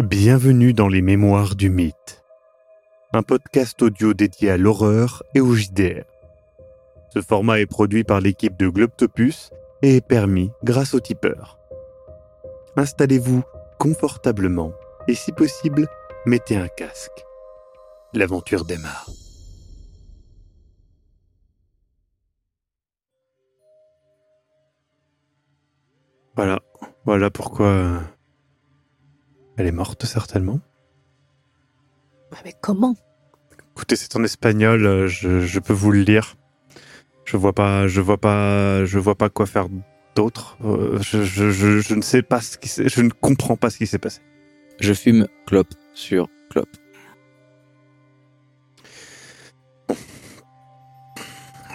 Bienvenue dans les Mémoires du Mythe, un podcast audio dédié à l'horreur et au JDR. Ce format est produit par l'équipe de Globtopus et est permis grâce au tipeur. Installez-vous confortablement et si possible, mettez un casque. L'aventure démarre. Voilà, voilà pourquoi euh, elle est morte certainement. Ah, Mais comment? Écoutez, c'est en espagnol, euh, je, je peux vous le lire. Je vois pas, je vois pas, je vois pas quoi faire d'autre. Euh, Je, je, je, je ne sais pas ce qui s'est, je ne comprends pas ce qui s'est passé. Je fume clope sur clope.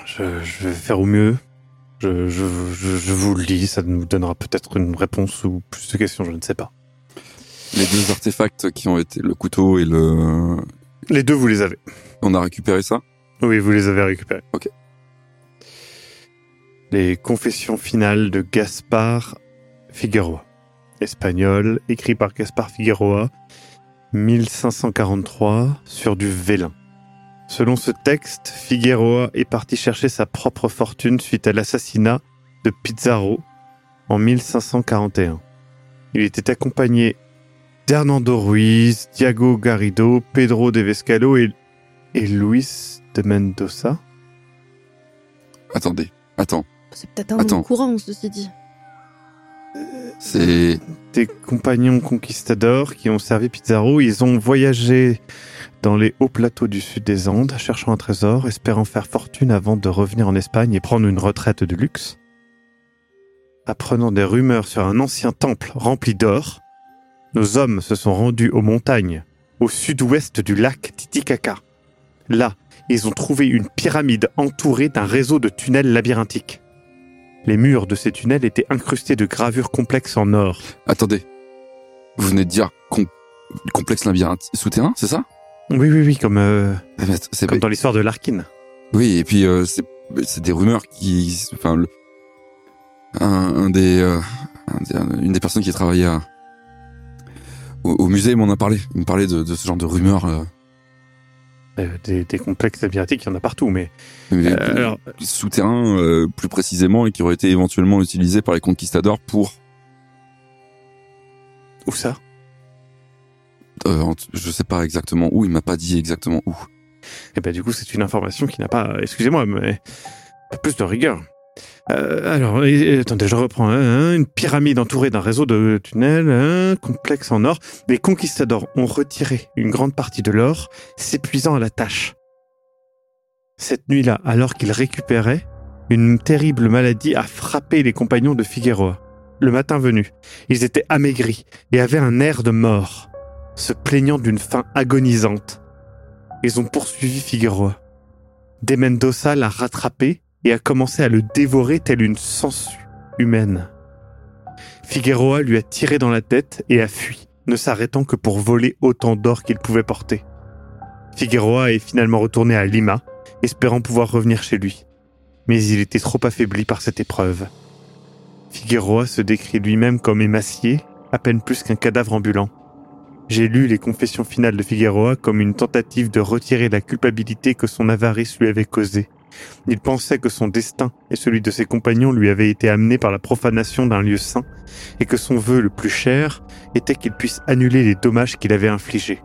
Je, je vais faire au mieux. Je, je, je, je vous le lis, ça nous donnera peut-être une réponse ou plus de questions, je ne sais pas. Les deux artefacts qui ont été le couteau et le. Les deux, vous les avez. On a récupéré ça? Oui, vous les avez récupérés. Ok. Les confessions finales de Gaspard Figueroa. Espagnol, écrit par Gaspard Figueroa, 1543, sur du vélin. Selon ce texte, Figueroa est parti chercher sa propre fortune suite à l'assassinat de Pizarro en 1541. Il était accompagné d'Hernando Ruiz, Diago Garrido, Pedro de Vescalo et, et Luis de Mendoza. Attendez, attends. C'est peut-être un Attends. nom courant, ceci dit. C'est. des compagnons conquistadors qui ont servi Pizarro. Ils ont voyagé dans les hauts plateaux du sud des Andes, cherchant un trésor, espérant faire fortune avant de revenir en Espagne et prendre une retraite de luxe. Apprenant des rumeurs sur un ancien temple rempli d'or, nos hommes se sont rendus aux montagnes, au sud-ouest du lac Titicaca. Là, ils ont trouvé une pyramide entourée d'un réseau de tunnels labyrinthiques. Les murs de ces tunnels étaient incrustés de gravures complexes en or. Attendez. Vous venez de dire com- complexe labyrinthe souterrain, c'est ça? Oui, oui, oui, comme, euh, Ah, comme dans l'histoire de Larkin. Oui, et puis euh, c'est c'est des rumeurs qui, enfin, le- un, un des, euh, un des- une des personnes qui travaillait à, au, au musée m'en a parlé. Il me parlait de, de ce genre de rumeurs. euh, Euh, des, des complexes labyrinthiques, il y en a partout, mais... mais euh, alors, souterrains plus précisément et qui auraient été éventuellement utilisés par les conquistadors pour, où ça? Je sais pas exactement où. Il m'a pas dit exactement où. Eh ben, du coup, c'est une information qui n'a pas... Excusez-moi, mais... plus de rigueur. Euh, alors, et- attendez, je reprends. hein, une pyramide entourée d'un réseau de tunnels, un complexe en or. Les conquistadors ont retiré une grande partie de l'or, s'épuisant à la tâche. Cette nuit-là, alors qu'ils récupéraient, une terrible maladie a frappé les compagnons de Figueroa. Le matin venu, ils étaient amaigris et avaient un air de mort, se plaignant d'une faim agonisante. Ils ont poursuivi Figueroa. De Mendoza l'a rattrapé et a commencé à le dévorer telle une sangsue humaine. Figueroa lui a tiré dans la tête et a fui, ne s'arrêtant que pour voler autant d'or qu'il pouvait porter. Figueroa est finalement retourné à Lima, espérant pouvoir revenir chez lui. Mais il était trop affaibli par cette épreuve. Figueroa se décrit lui-même comme émacié, à peine plus qu'un cadavre ambulant. J'ai lu les confessions finales de Figueroa comme une tentative de retirer la culpabilité que son avarice lui avait causée. Il pensait que son destin et celui de ses compagnons lui avaient été amenés par la profanation d'un lieu saint, et que son vœu le plus cher était qu'il puisse annuler les dommages qu'il avait infligés.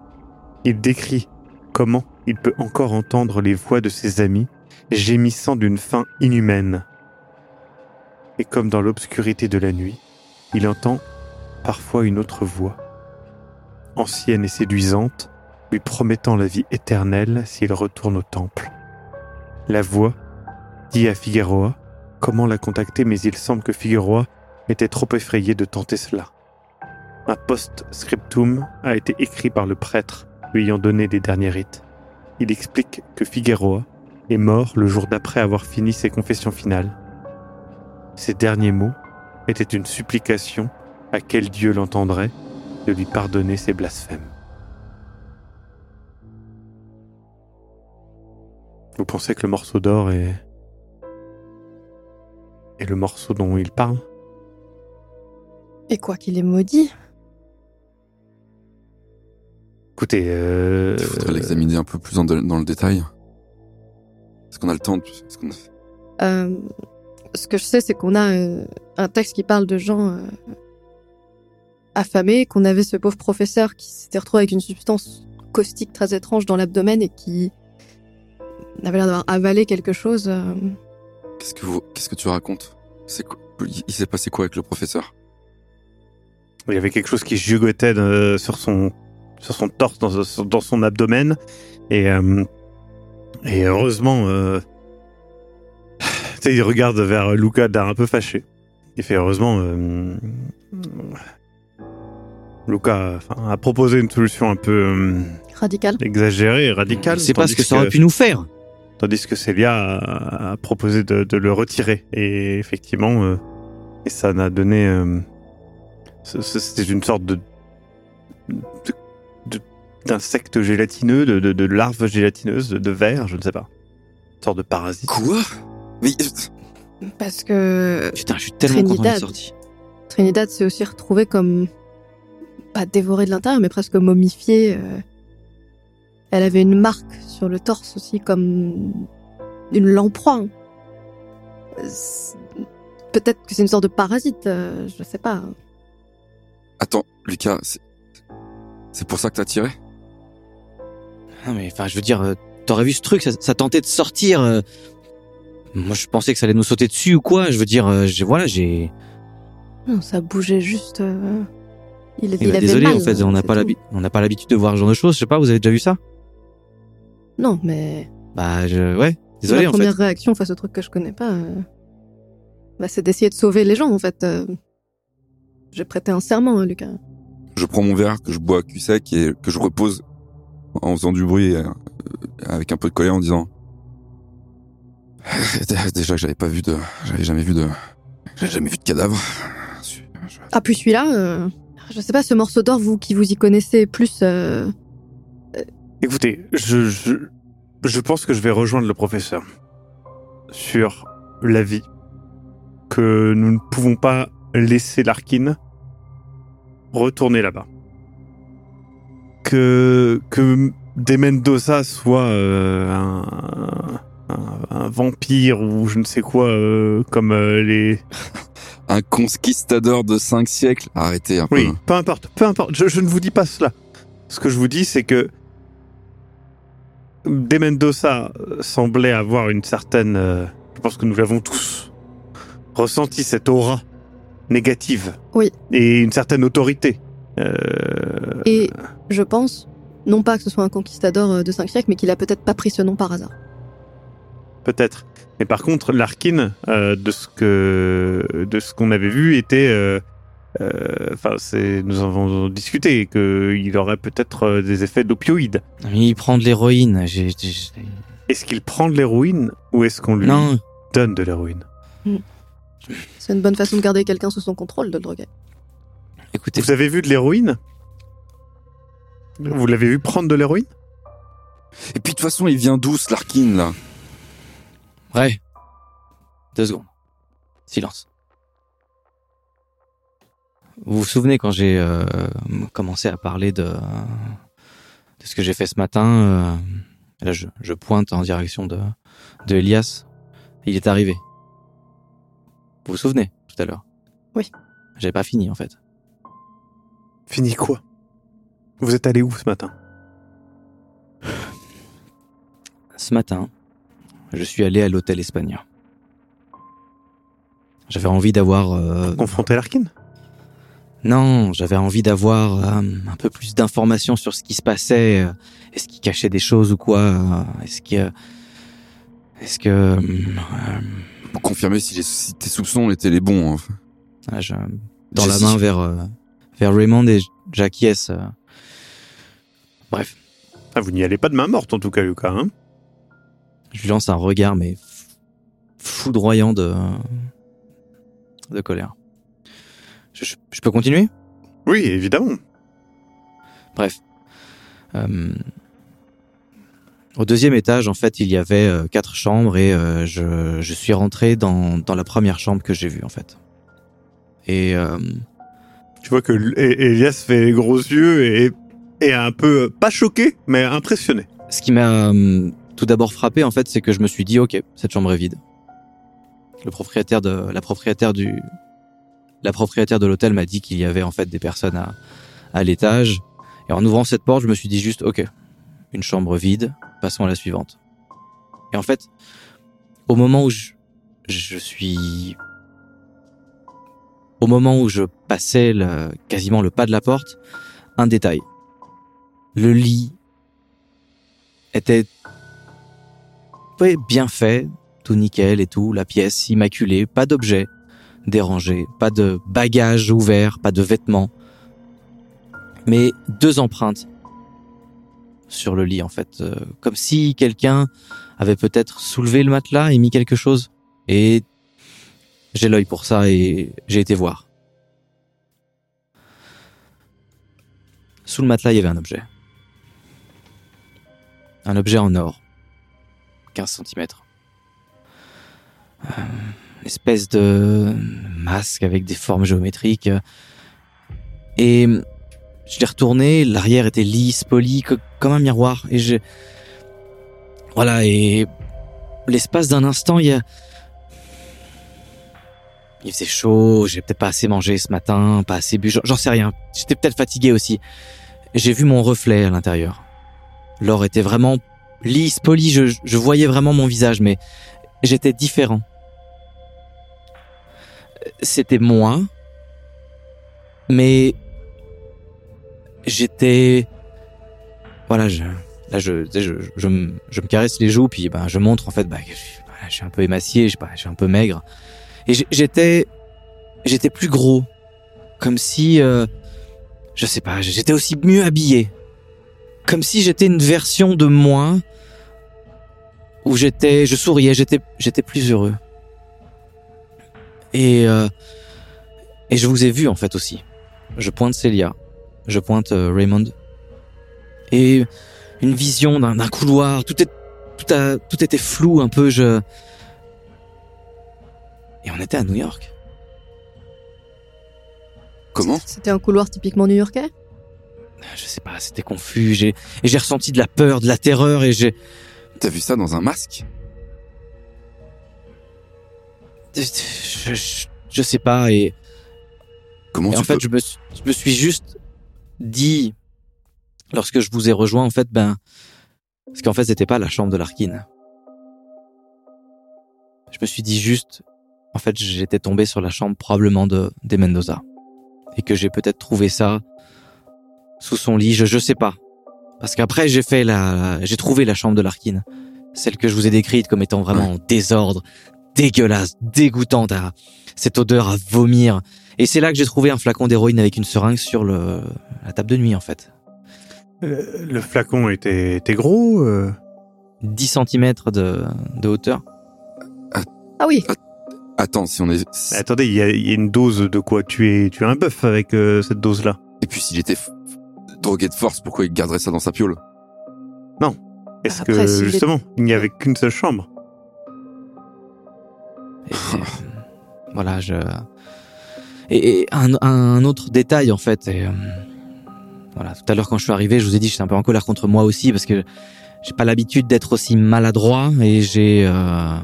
Il décrit comment il peut encore entendre les voix de ses amis gémissant d'une faim inhumaine. Et comme dans l'obscurité de la nuit, il entend parfois une autre voix, ancienne et séduisante, lui promettant la vie éternelle s'il retourne au temple. La voix dit à Figueroa comment la contacter, mais il semble que Figueroa était trop effrayé de tenter cela. Un post-scriptum a été écrit par le prêtre lui ayant donné les derniers rites. Il explique que Figueroa est mort le jour d'après avoir fini ses confessions finales. Ses derniers mots étaient une supplication à quel Dieu l'entendrait de lui pardonner ses blasphèmes. Vous pensez que le morceau d'or est... est le morceau dont il parle? Et quoi qu'il est maudit, Écoutez, euh, Il faudrait l'examiner un peu plus en- dans le détail. Est-ce qu'on a le temps de... a- Euh, ce que je sais, c'est qu'on a euh, un texte qui parle de gens euh, affamés, qu'on avait ce pauvre professeur qui s'était retrouvé avec une substance caustique très étrange dans l'abdomen et qui avait l'air d'avoir avalé quelque chose. euh, Qu'est-ce que vous... Qu'est-ce que tu racontes? C'est quoi... Il s'est passé quoi avec le professeur? Il y avait quelque chose qui jugotait de- sur son sur son torse, dans, son- dans son abdomen, et euh, et heureusement, euh, tu sais, il regarde vers Luca d'un un peu fâché. Il fait heureusement, euh, Luca a proposé une solution un peu euh, radical. exagérée et radicale. C'est pas ce que ça aurait pu nous faire. Tandis que Célia a, a proposé de, de le retirer. Et effectivement, euh, et ça n'a donné. euh, C'était une sorte de. d'insecte gélatineux, de, de, de larve gélatineuse, de, de verre, je ne sais pas. Une sorte de parasite. Quoi? Mais... Parce que Putain, je suis tellement content d'être Trinidad. sorti. Trinidad s'est aussi retrouvée comme. pas dévorée de l'intérieur, mais presque momifiée. euh. Elle avait une marque sur le torse aussi, comme une lamproie. Peut-être que c'est une sorte de parasite, euh, je sais pas. Attends, Lucas, c'est... C'est pour ça que t'as tiré? Non mais enfin, je veux dire, euh, t'aurais vu ce truc, ça, ça tentait de sortir. euh. Moi, je pensais que ça allait nous sauter dessus ou quoi. Je veux dire, euh, j'ai voilà, j'ai. Non, ça bougeait juste. euh, Il, Eh il ben, avait désolé, mal, en fait, on n'a c'est pas l'habitude, on n'a pas l'habitude de voir ce genre de choses. Je sais pas, vous avez déjà vu ça? Non, mais Bah, je... ouais. Désolé, en fait. première réaction face au truc que je connais pas, euh, bah, c'est d'essayer de sauver les gens, en fait. euh. J'ai prêté un serment, hein, Lucas. Je prends mon verre que je bois à cul sec et que je repose en faisant du bruit euh, avec un peu de colère en disant déjà que j'avais pas vu de j'avais jamais vu de j'avais jamais vu de cadavre. Ah, puis celui-là, euh, je sais pas, ce morceau d'or, vous qui vous y connaissez plus, euh, Écoutez, je, je, je pense que je vais rejoindre le professeur sur l'avis que nous ne pouvons pas laisser Larkin retourner là-bas. Que, que De Mendoza soit euh, un, un, un vampire ou je ne sais quoi, euh, comme euh, les... Un conquistador de cinq siècles. Arrêtez un peu. Oui, peu importe, peu importe, je, je ne vous dis pas cela. Ce que je vous dis, c'est que De Mendoza euh, semblait avoir une certaine... euh, je pense que nous l'avons tous ressenti, cette aura négative. Oui. Et une certaine autorité. Euh, et je pense, non pas que ce soit un conquistador de 5 siècles, mais qu'il a peut-être pas pris ce nom par hasard. Peut-être. Mais par contre, Larkin, euh, de ce que de ce qu'on avait vu, était, enfin, c'est, nous avons discuté qu'il aurait peut-être euh, des effets d'opioïdes. Il prend de l'héroïne. Est-ce qu'il prend de l'héroïne ou est-ce qu'on lui Non. donne de l'héroïne? C'est une bonne façon de garder quelqu'un sous son contrôle, de le droguer. Écoutez, Vous avez vu de l'héroïne? Vous l'avez vu prendre de l'héroïne? Et puis de toute façon, il vient d'où ce Larkin là? Ouais. Deux secondes. Silence. Vous vous souvenez quand j'ai euh, commencé à parler de, de ce que j'ai fait ce matin euh, Là, je, je pointe en direction de, de Elias. Il est arrivé. Vous vous souvenez tout à l'heure? Oui. J'avais pas fini en fait. Fini quoi? Vous êtes allé où ce matin? Ce matin, je suis allé à l'hôtel espagnol. J'avais envie d'avoir... euh, Confronter Larkin? Non, j'avais envie d'avoir euh, un peu plus d'informations sur ce qui se passait. euh, Est-ce qu'il cachait des choses ou quoi euh, Est-ce que... Est-ce que... euh, Pour confirmer si, les- si tes soupçons étaient les bons. hein. euh, je- dans la main vers, euh, vers Raymond et j'acquiesce. euh. Bref, ah, Vous n'y allez pas de main morte en tout cas, Lucas. Hein je lui lance un regard, mais foudroyant de... de colère. Je, peux continuer? Oui, évidemment. Bref. Euh, au deuxième étage, en fait, il y avait euh, quatre chambres et euh, je, je suis rentré dans, dans la première chambre que j'ai vue, en fait. Et Tu vois que Elias fait les gros yeux et Et un peu, pas choqué, mais impressionné. Ce qui m'a tout d'abord frappé, en fait, c'est que je me suis dit, ok, cette chambre est vide. Le propriétaire de, la propriétaire du, la propriétaire de l'hôtel m'a dit qu'il y avait en fait des personnes à, à l'étage. Et en ouvrant cette porte, je me suis dit juste, ok, une chambre vide, passons à la suivante. Et en fait, au moment où je, je suis, au moment où je passais quasiment le pas de la porte, un détail. Le lit était bien fait, tout nickel et tout, la pièce immaculée, pas d'objet dérangé, pas de bagages ouverts, pas de vêtements, mais deux empreintes sur le lit en fait, euh, comme si quelqu'un avait peut-être soulevé le matelas et mis quelque chose. Et j'ai l'œil pour ça et j'ai été voir. Sous le matelas, il y avait un objet. Un objet en or. 15 cm. Espèce de masque avec des formes géométriques. Et je l'ai retourné, l'arrière était lisse, poli, co- comme un miroir. Et je... Voilà, et l'espace d'un instant, il y a... Il faisait chaud, j'ai peut-être pas assez mangé ce matin, pas assez bu, j'en sais rien. J'étais peut-être fatigué aussi. J'ai vu mon reflet à l'intérieur. L'or était vraiment lisse, poli, je, je voyais vraiment mon visage, mais j'étais différent. C'était moi, mais j'étais... Voilà, je, là je, je, je, me- je me caresse les joues, puis ben, je montre en fait que je, voilà, je suis un peu émacié, je, pas, je suis un peu maigre. Et j'étais j'étais plus gros, comme si... euh, je sais pas, j'étais aussi mieux habillé. Comme si j'étais une version de moi où j'étais, je souriais, j'étais, j'étais plus heureux. Et euh, et je vous ai vu en fait aussi. Je pointe Célia, je pointe euh, Raymond, et une vision d'un d'un couloir. Tout est, tout a, tout était flou un peu. Je et on était à New York. Comment? C'était un couloir typiquement new-yorkais? Je sais pas, c'était confus. J'ai et j'ai ressenti de la peur, de la terreur, et j'ai T'as vu ça dans un masque? Je, je, je sais pas et Comment Et tu en fait, je me, suis- je me suis juste dit, lorsque je vous ai rejoint, en fait, ben, parce qu'en fait, c'était pas la chambre de Larkin. Je me suis dit juste, en fait, j'étais tombé sur la chambre probablement de des Mendoza, et que j'ai peut-être trouvé ça sous son lit. Je, je sais pas, parce qu'après, j'ai fait la, j'ai trouvé la chambre de Larkin, celle que je vous ai décrite comme étant vraiment en désordre, dégueulasse, dégoûtante, à, cette odeur à vomir. Et c'est là que j'ai trouvé un flacon d'héroïne avec une seringue sur le, la table de nuit, en fait. Euh, Le flacon était, était gros. euh. 10 cm de, de hauteur. Ah oui, Attends, si on est... Attendez, il y, a, il y a une dose de quoi Tu es, tu es un bœuf avec euh, cette dose-là? Et puis s'il était f- drogué de force, pourquoi il garderait ça dans sa piole Est-ce Après, que justement, il n'y avait qu'une seule chambre Et, voilà, je. Et, et un, un autre détail, en fait. Et, euh, voilà, tout à l'heure, quand je suis arrivé, je vous ai dit, j'étais un peu en colère contre moi aussi parce que j'ai pas l'habitude d'être aussi maladroit et j'ai euh,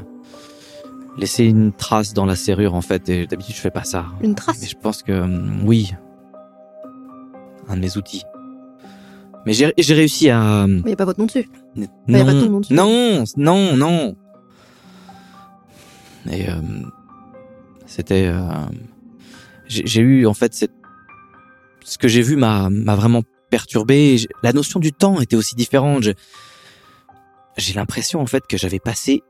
laissé une trace dans la serrure, en fait. Et d'habitude, je fais pas ça. une Mais trace. je pense que hum, oui, un de mes outils. Mais j'ai réussi à. Mais il n'y a pas votre nom dessus. n- y a pas Non, ton nom dessus. non, non, non. Et euh, c'était. euh, j'ai eu en fait cette, ce que j'ai vu m'a vraiment perturbé. La notion du temps était aussi différente. Je- J'ai l'impression en fait que j'avais passé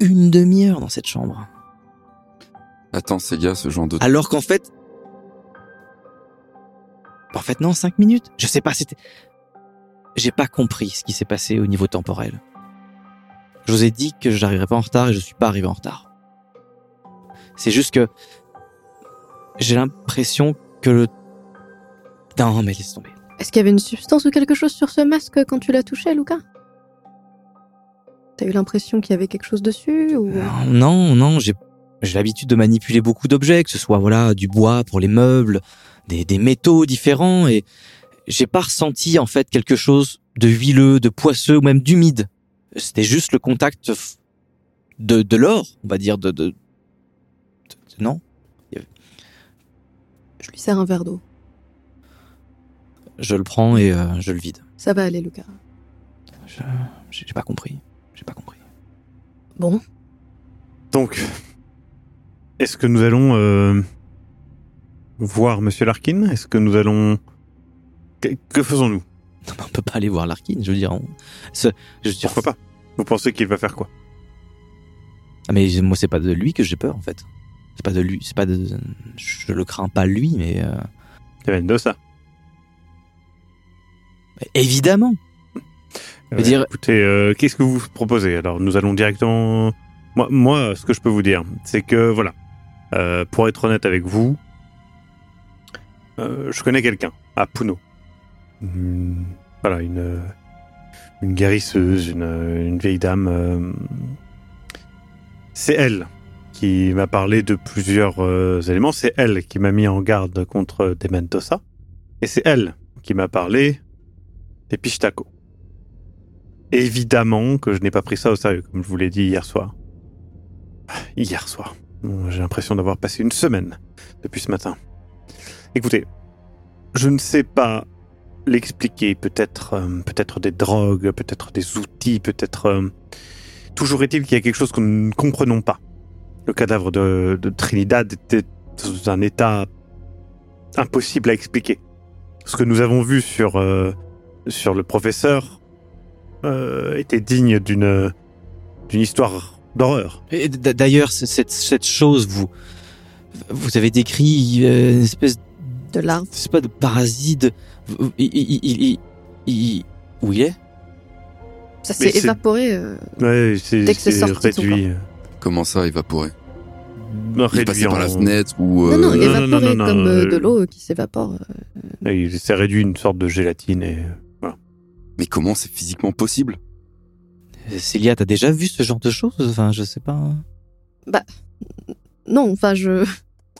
une demi-heure dans cette chambre. Attends, gars, ce genre de... Alors qu'en fait, en fait non, cinq minutes. Je sais pas, c'était, j'ai pas compris ce qui s'est passé au niveau temporel. Je vous ai dit que j'arriverais pas en retard et je suis pas arrivé en retard. C'est juste que j'ai l'impression que le, non mais laisse tomber. Est-ce qu'il y avait une substance ou quelque chose sur ce masque quand tu l'as touché, Lucas T'as eu l'impression qu'il y avait quelque chose dessus ou Non, non, j'ai j'ai l'habitude de manipuler beaucoup d'objets, que ce soit voilà du bois pour les meubles, des, des métaux différents, et j'ai pas ressenti en fait quelque chose de huileux, de poisseux ou même d'humide. C'était juste le contact de, de l'or, on va dire, de, de- non. Je lui sers un verre d'eau. Je le prends et euh, je le vide. Ça va aller, Lucas. Je- J'ai pas compris. J'ai pas compris. Bon, Donc, est-ce que nous allons euh, voir Monsieur Larkin? Est-ce que nous allons... Que, que faisons-nous? On peut pas aller voir Larkin. Je veux dire, on- ce- je veux dire, Pourquoi pas? Vous pensez qu'il va faire quoi? Ah, mais moi, c'est pas de lui que j'ai peur en fait. C'est pas de lui. C'est pas de. Je le crains pas lui, mais euh, C'est Mendoza. évidemment. Dire- Écoutez, euh, qu'est-ce que vous proposez? Alors, nous allons directement... Moi, moi, ce que je peux vous dire, c'est que, voilà, euh, pour être honnête avec vous, euh, je connais quelqu'un à Puno. Une- voilà, une, une guérisseuse, une, une vieille dame. euh, c'est elle qui m'a parlé de plusieurs euh, éléments. C'est elle qui m'a mis en garde contre Dementosa. Et c'est elle qui m'a parlé des Pichtaco. Évidemment que je n'ai pas pris ça au sérieux, comme je vous l'ai dit hier soir. Hier soir. J'ai l'impression d'avoir passé une semaine depuis ce matin. Écoutez, je ne sais pas l'expliquer. Peut-être, euh, peut-être des drogues, peut-être des outils, peut-être. euh, Toujours est-il qu'il y a quelque chose que nous ne comprenons pas. Le cadavre de, de Trinidad était dans un état impossible à expliquer. Ce que nous avons vu sur euh, sur le professeur euh, était digne d'une d'une histoire d'horreur. Et D'ailleurs, cette, cette chose, vous, vous avez décrit euh, une espèce, de larve. c'est pas de parasite. Il, il, il, il- il- où il est? Ça s'est évaporé. euh, Ouais, c'est Dès que c'est sorti réduit, Comment ça, évaporé? Réduit par la en- fenêtre ou... Non, non, euh, non, évaporé non, non, non, comme euh, euh, de l'eau qui s'évapore. euh. Il s'est réduit une sorte de gélatine et Mais comment c'est physiquement possible? Célia, t'as déjà vu ce genre de choses? Enfin, je sais pas. Non, enfin, je.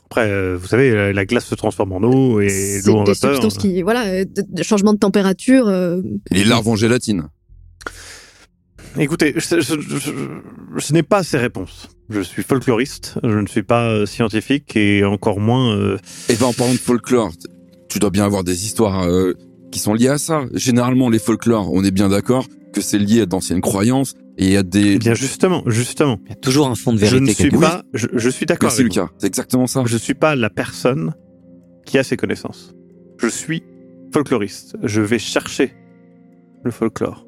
après, euh, vous savez, la, la glace se transforme en eau et l'eau en des vapeur. substances qui. Voilà, de, de changement de température. euh, Et Les larves en gélatine. Écoutez, je, je- je- je- je n'ai pas ces réponses. Je suis folkloriste, je ne suis pas euh, scientifique et encore moins. euh, Et ben en parlant de folklore, tu dois bien avoir des histoires euh, qui sont liées à ça. Généralement, les folklores, on est bien d'accord que c'est lié à d'anciennes croyances et a des... Eh bien, justement, justement, Il y a toujours un fond de je vérité. ne suis pas. Je, je suis d'accord. Avec vous. Lucas, c'est exactement ça. Je suis pas la personne qui a ces connaissances. Je suis folkloriste. Je vais chercher le folklore.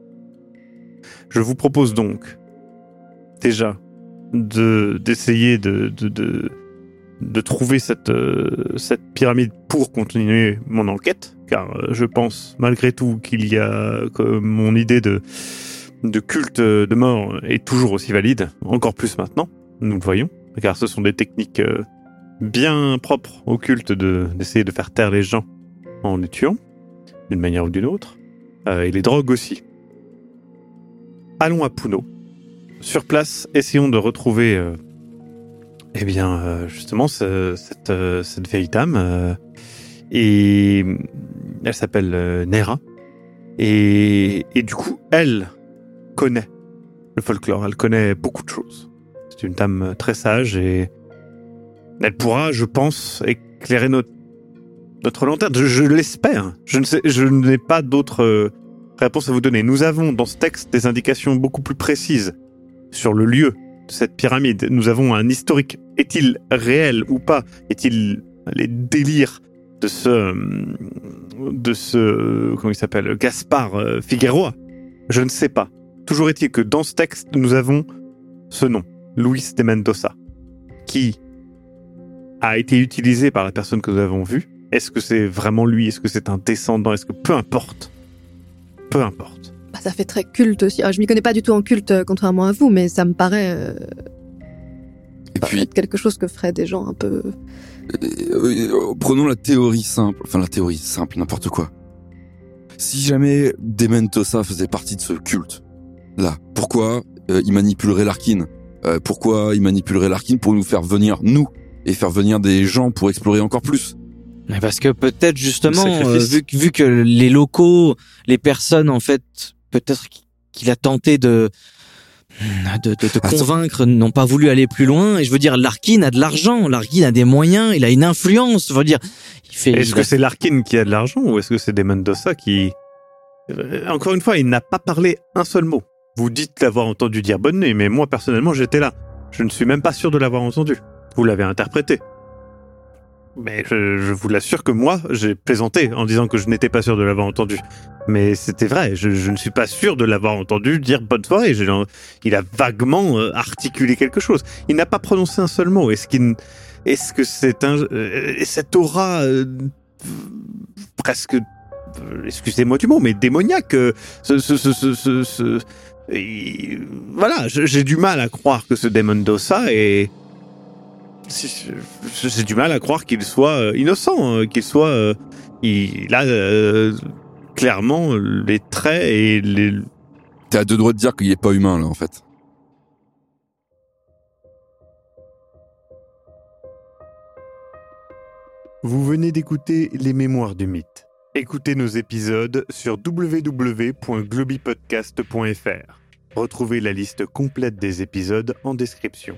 Je vous propose donc déjà d'essayer de de, de de trouver cette euh, cette pyramide pour continuer mon enquête, car euh, je pense malgré tout qu'il y a que mon idée de de culte de mort est toujours aussi valide, encore plus maintenant. Nous le voyons, car ce sont des techniques euh, bien propre au culte de d'essayer de faire taire les gens en les tuant, d'une manière ou d'une autre, et les drogues aussi. Allons à Puno. Sur place, essayons de retrouver, euh, eh bien, euh, justement, ce- cette, euh, cette vieille dame. euh, et elle s'appelle Nera. Et, et du coup, elle connaît le folklore, elle connaît beaucoup de choses. C'est une dame très sage et elle pourra, je pense, éclairer notre, notre lanterne. Je, je l'espère. Je ne je n'ai pas d'autres réponses à vous donner. Nous avons dans ce texte des indications beaucoup plus précises sur le lieu de cette pyramide. Nous avons un historique. Est-il réel ou pas? Est-il les délires de ce, de ce, comment il s'appelle, Gaspard euh, Figueroa? Je ne sais pas. Toujours est-il que dans ce texte, nous avons ce nom, Luis de Mendoza, qui a été utilisé par la personne que nous avons vue. Est-ce que c'est vraiment lui? Est-ce que c'est un descendant? Est-ce que peu importe Peu importe. Ça fait très culte aussi. Ah, je m'y connais pas du tout en culte, euh, contrairement à vous, mais ça me paraît euh, Et puis, être quelque chose que feraient des gens un peu. euh, euh, prenons la théorie simple, enfin la théorie simple, n'importe quoi. Si jamais Dementosa faisait partie de ce culte, là, pourquoi euh, il manipulerait Larkin? Euh, Pourquoi il manipulerait Larkin pour nous faire venir, nous, et faire venir des gens pour explorer encore plus? Mais Parce que peut-être justement, euh, vu que les locaux, les personnes en fait, peut-être qu'il a tenté de de, de, de Ah, convaincre, n'ont pas voulu aller plus loin. Et je veux dire, Larkin a de l'argent, Larkin a des moyens, il a une influence. Je veux dire, il fait. Est-ce il que c'est Larkin qui a de l'argent ou est-ce que c'est Damon Dossa qui... Euh, Encore une fois, il n'a pas parlé un seul mot. Vous dites l'avoir entendu dire bonne nuit, mais moi personnellement j'étais là. Je ne suis même pas sûr de l'avoir entendu. Vous l'avez interprété. Mais je, vous l'assure que moi, j'ai plaisanté en disant que je n'étais pas sûr de l'avoir entendu. Mais c'était vrai, je, ne suis pas sûr de l'avoir entendu dire bonne soirée. Il a vaguement euh, articulé quelque chose. Il n'a pas prononcé un seul mot. Est-ce que c'est un, euh, cette aura euh, presque, excusez-moi du mot, mais démoniaque, voilà, j'ai du mal à croire que ce démon Dossa est j'ai du mal à croire qu'il soit euh, innocent, euh, qu'il soit, euh, il a euh, clairement les traits et les, T'es à deux doigts de dire qu'il est pas humain là en fait. Vous venez d'écouter Les Mémoires du Mythe. Écoutez nos épisodes sur www.globipodcast.fr. Retrouvez la liste complète des épisodes en description.